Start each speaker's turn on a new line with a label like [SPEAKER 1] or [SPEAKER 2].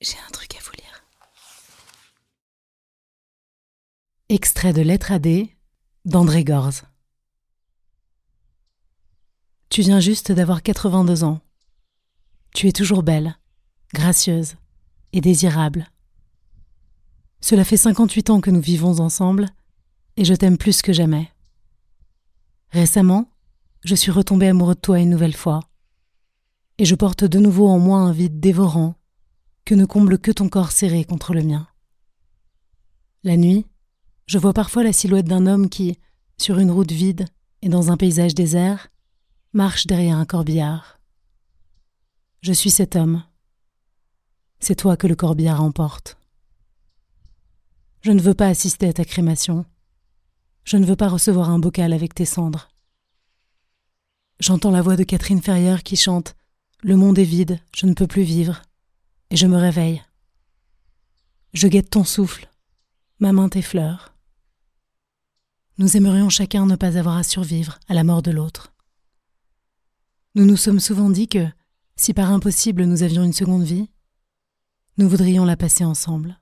[SPEAKER 1] J'ai un truc à vous lire.
[SPEAKER 2] Extrait de Lettre à D d'André Gorz. Tu viens juste d'avoir 82 ans. Tu es toujours belle, gracieuse et désirable. Cela fait 58 ans que nous vivons ensemble et je t'aime plus que jamais. Récemment, je suis retombé amoureux de toi une nouvelle fois et je porte de nouveau en moi un vide dévorant que ne comble que ton corps serré contre le mien. La nuit, je vois parfois la silhouette d'un homme qui, sur une route vide et dans un paysage désert, marche derrière un corbillard. Je suis cet homme. C'est toi que le corbillard emporte. Je ne veux pas assister à ta crémation. Je ne veux pas recevoir un bocal avec tes cendres. J'entends la voix de Catherine Ferrière qui chante Le monde est vide, je ne peux plus vivre et je me réveille. Je guette ton souffle, ma main tes fleurs. Nous aimerions chacun ne pas avoir à survivre à la mort de l'autre. Nous nous sommes souvent dit que, si par impossible nous avions une seconde vie, nous voudrions la passer ensemble.